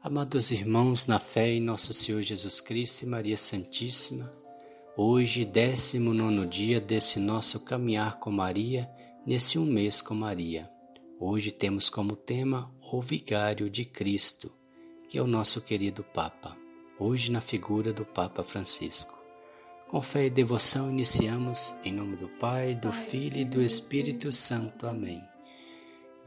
Amados irmãos, na fé em nosso Senhor Jesus Cristo e Maria Santíssima, hoje, décimo nono dia desse nosso caminhar com Maria, nesse um mês com Maria. Hoje temos como tema o Vigário de Cristo, que é o nosso querido Papa, hoje na figura do Papa Francisco. Com fé e devoção iniciamos, em nome do Pai, do Filho e do Espírito Santo. Amém.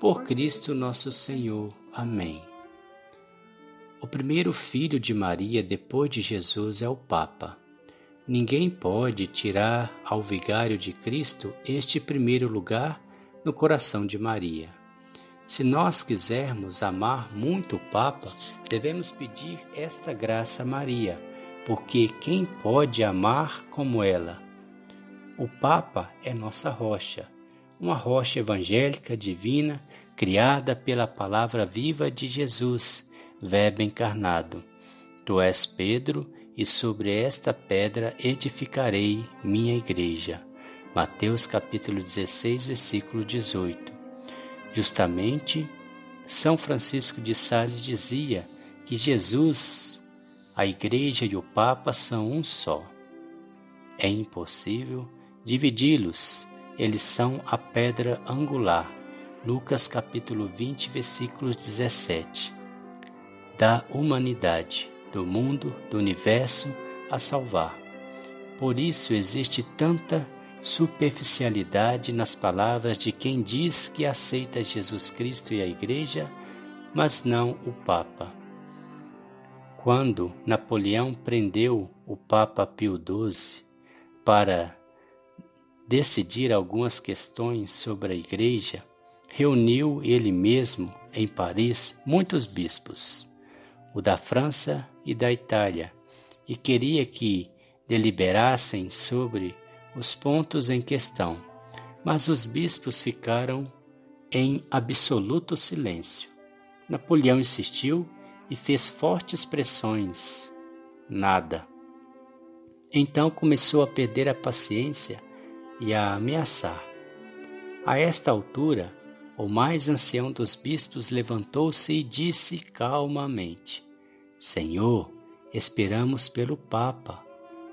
por Cristo nosso Senhor. Amém. O primeiro filho de Maria depois de Jesus é o Papa. Ninguém pode tirar ao vigário de Cristo este primeiro lugar no coração de Maria. Se nós quisermos amar muito o Papa, devemos pedir esta graça a Maria, porque quem pode amar como ela? O Papa é nossa rocha uma rocha evangélica divina criada pela palavra viva de Jesus, Verbo encarnado. Tu és Pedro, e sobre esta pedra edificarei minha igreja. Mateus capítulo 16, versículo 18. Justamente, São Francisco de Sales dizia que Jesus, a igreja e o Papa são um só. É impossível dividi-los eles são a pedra angular. Lucas capítulo 20, versículo 17. Da humanidade, do mundo, do universo a salvar. Por isso existe tanta superficialidade nas palavras de quem diz que aceita Jesus Cristo e a Igreja, mas não o Papa. Quando Napoleão prendeu o Papa Pio XII para decidir algumas questões sobre a Igreja, reuniu ele mesmo em Paris muitos bispos, o da França e da Itália, e queria que deliberassem sobre os pontos em questão, mas os bispos ficaram em absoluto silêncio. Napoleão insistiu e fez fortes pressões. Nada. Então começou a perder a paciência e a ameaçar. A esta altura, o mais ancião dos bispos levantou-se e disse calmamente: Senhor, esperamos pelo Papa.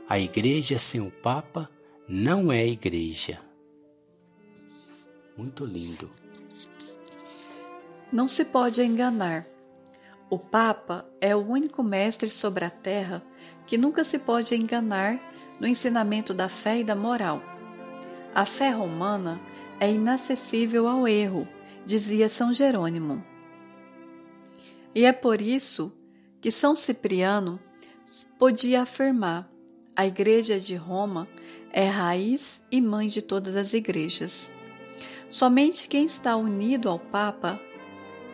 A igreja sem o Papa não é igreja. Muito lindo. Não se pode enganar. O Papa é o único mestre sobre a terra que nunca se pode enganar no ensinamento da fé e da moral. A fé romana é inacessível ao erro, dizia São Jerônimo. E é por isso que São Cipriano podia afirmar: a Igreja de Roma é raiz e mãe de todas as igrejas. Somente quem está unido ao Papa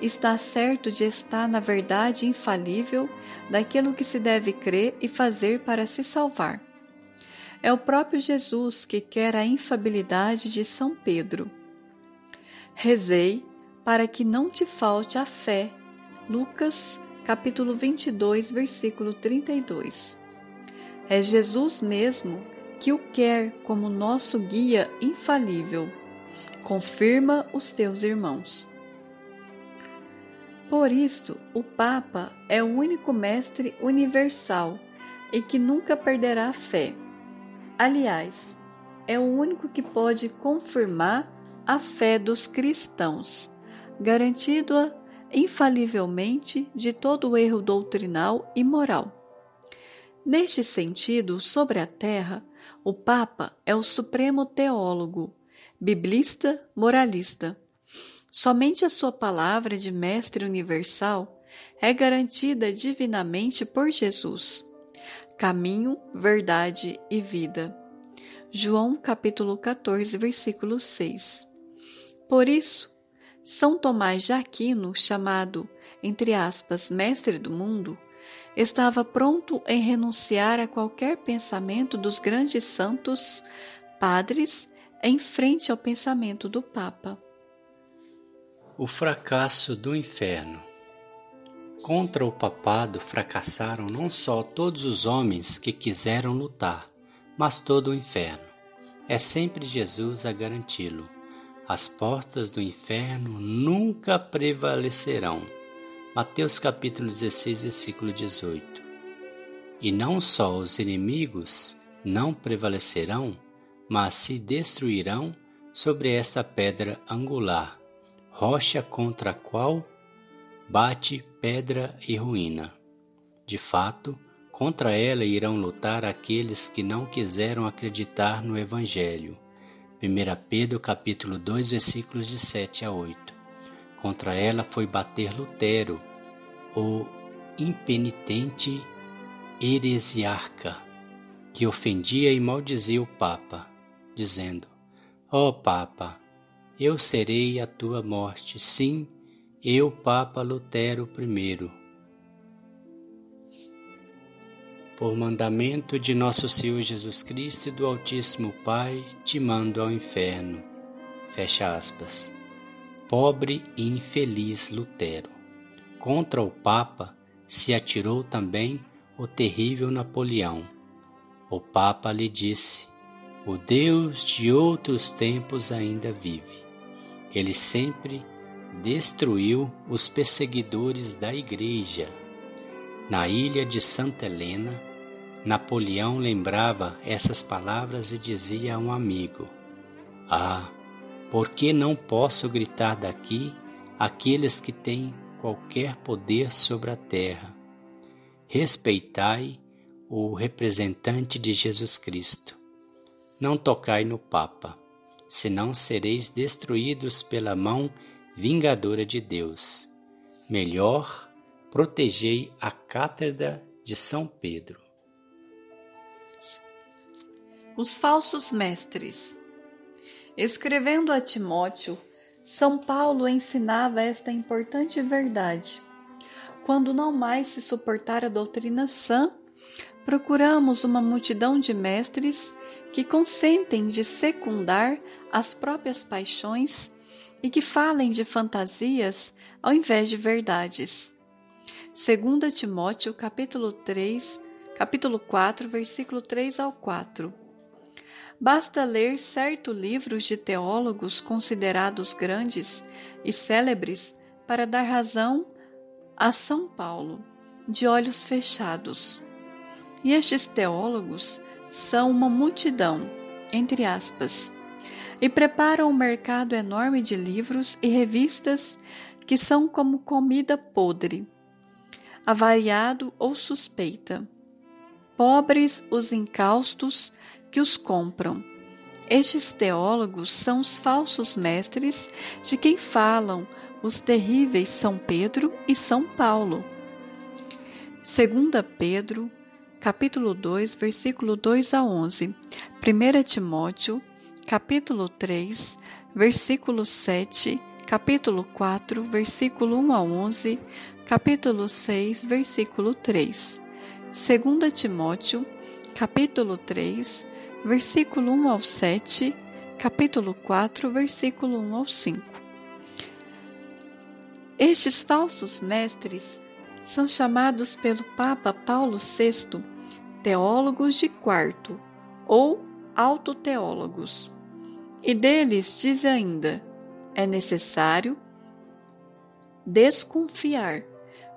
está certo de estar na verdade infalível daquilo que se deve crer e fazer para se salvar. É o próprio Jesus que quer a infabilidade de São Pedro. Rezei para que não te falte a fé. Lucas, capítulo 22, versículo 32. É Jesus mesmo que o quer como nosso guia infalível. Confirma os teus irmãos. Por isto, o Papa é o único mestre universal e que nunca perderá a fé. Aliás, é o único que pode confirmar a fé dos cristãos, garantindo-a infalivelmente de todo erro doutrinal e moral. Neste sentido, sobre a terra, o Papa é o supremo teólogo, biblista, moralista. Somente a sua palavra de mestre universal é garantida divinamente por Jesus caminho, verdade e vida. João capítulo 14, versículo 6. Por isso, São Tomás de Aquino, chamado entre aspas, mestre do mundo, estava pronto em renunciar a qualquer pensamento dos grandes santos padres em frente ao pensamento do Papa. O fracasso do inferno. Contra o papado fracassaram não só todos os homens que quiseram lutar, mas todo o inferno. É sempre Jesus a garanti-lo. As portas do inferno nunca prevalecerão. Mateus capítulo 16, versículo 18. E não só os inimigos não prevalecerão, mas se destruirão sobre esta pedra angular, rocha contra a qual bate pedra e ruína. De fato, contra ela irão lutar aqueles que não quiseram acreditar no Evangelho. 1 Pedro capítulo 2, versículos de 7 a 8. Contra ela foi bater Lutero, o impenitente heresiarca, que ofendia e maldizia o Papa, dizendo: Ó oh, Papa, eu serei a tua morte, sim, eu, Papa Lutero I. Por mandamento de nosso Senhor Jesus Cristo e do Altíssimo Pai, te mando ao inferno. Fecha aspas pobre e infeliz Lutero. Contra o Papa se atirou também o terrível Napoleão. O Papa lhe disse: O Deus de outros tempos ainda vive. Ele sempre destruiu os perseguidores da Igreja. Na ilha de Santa Helena, Napoleão lembrava essas palavras e dizia a um amigo: Ah, por que não posso gritar daqui aqueles que têm qualquer poder sobre a terra? Respeitai o representante de Jesus Cristo. Não tocai no Papa, senão sereis destruídos pela mão vingadora de Deus. Melhor, protegei a cátedra de São Pedro. Os falsos mestres. Escrevendo a Timóteo, São Paulo ensinava esta importante verdade. Quando não mais se suportar a doutrina sã, procuramos uma multidão de mestres que consentem de secundar as próprias paixões e que falem de fantasias ao invés de verdades. 2 Timóteo capítulo 3, capítulo 4, versículo 3 ao 4. Basta ler certos livros de teólogos considerados grandes e célebres para dar razão a São Paulo, de olhos fechados. E estes teólogos são uma multidão, entre aspas, e preparam um mercado enorme de livros e revistas que são como comida podre, avariado ou suspeita. Pobres os incaustos que os compram. Estes teólogos são os falsos mestres de quem falam os terríveis São Pedro e São Paulo. 2 Pedro, capítulo 2, versículo 2 a 11. 1 Timóteo, capítulo 3, versículo 7, capítulo 4, versículo 1 a 11, capítulo 6, versículo 3. 2 Timóteo, capítulo 3, versículo 1 ao 7, capítulo 4, versículo 1 ao 5. Estes falsos mestres são chamados pelo Papa Paulo VI teólogos de quarto ou autoteólogos. E deles diz ainda: é necessário desconfiar,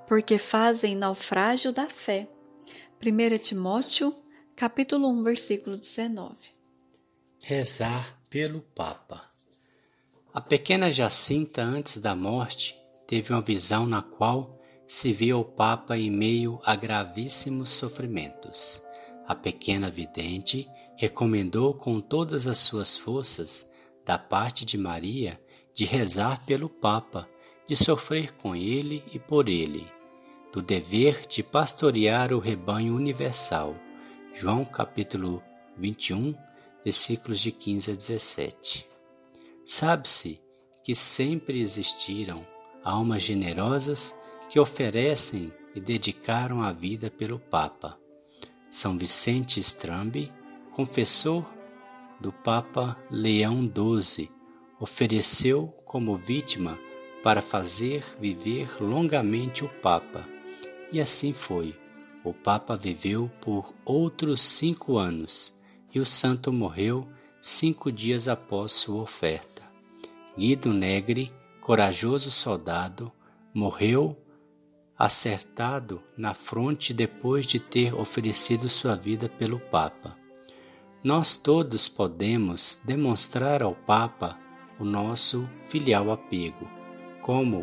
porque fazem naufrágio da fé. 1 Timóteo capítulo 1, versículo 19. Rezar pelo Papa. A pequena Jacinta, antes da morte, teve uma visão na qual se via o Papa em meio a gravíssimos sofrimentos. A pequena vidente recomendou com todas as suas forças, da parte de Maria, de rezar pelo Papa, de sofrer com ele e por ele, do dever de pastorear o rebanho universal João capítulo 21, versículos de 15 a 17. Sabe-se que sempre existiram almas generosas que oferecem e dedicaram a vida pelo Papa. São Vicente Strambi, confessor do Papa Leão XII, ofereceu como vítima para fazer viver longamente o Papa. E assim foi. O Papa viveu por outros cinco anos e o santo morreu cinco dias após sua oferta. Guido Negri, corajoso soldado, morreu acertado na fronte depois de ter oferecido sua vida pelo Papa. Nós todos podemos demonstrar ao Papa o nosso filial apego, como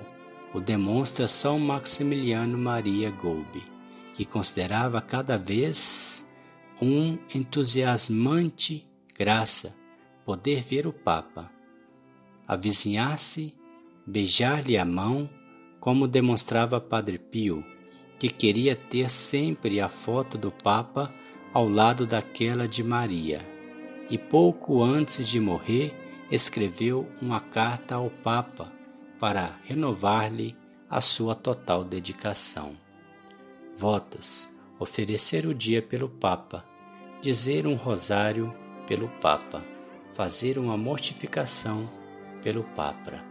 o demonstra São Maximiliano Maria Golbe, que considerava cada vez um entusiasmante graça poder ver o Papa, avizinhar-se, beijar-lhe a mão como demonstrava Padre Pio, que queria ter sempre a foto do Papa ao lado daquela de Maria, e pouco antes de morrer escreveu uma carta ao Papa para renovar-lhe a sua total dedicação. Votos: oferecer o dia pelo Papa, dizer um rosário pelo Papa, fazer uma mortificação pelo Papa.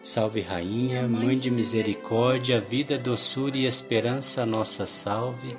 Salve Rainha, Mãe de Misericórdia, vida, doçura e esperança, nossa salve.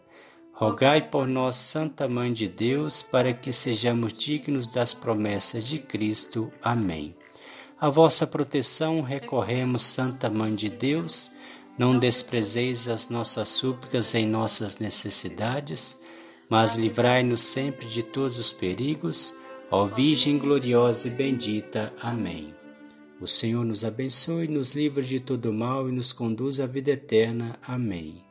rogai por nós, Santa Mãe de Deus, para que sejamos dignos das promessas de Cristo. Amém. A vossa proteção recorremos, Santa Mãe de Deus, não desprezeis as nossas súplicas em nossas necessidades, mas livrai-nos sempre de todos os perigos, ó Virgem gloriosa e bendita. Amém. O Senhor nos abençoe, nos livre de todo mal e nos conduz à vida eterna. Amém.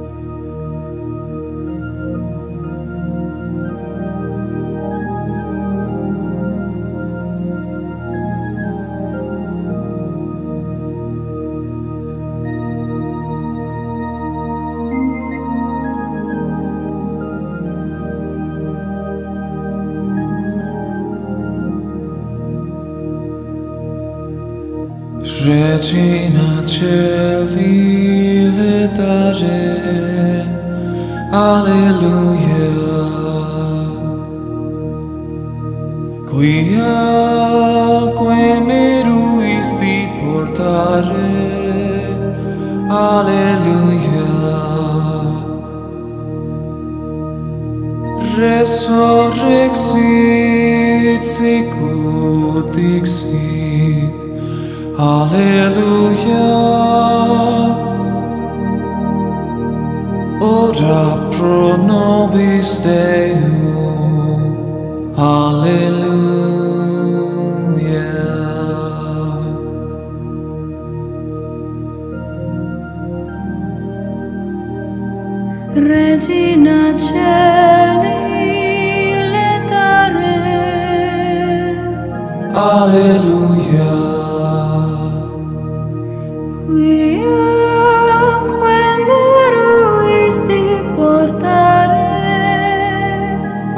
qui acque meruisti portare alleluia. Resurrexit sicut dixit. Alleluia. Ora pro nobis Deus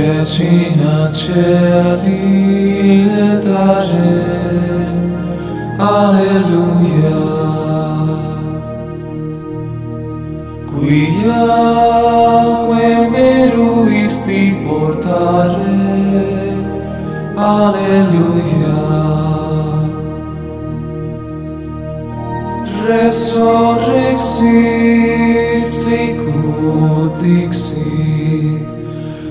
Regina Celi Dare Alleluia Quia que meruisti portare Alleluia Resurrexit sicut dixit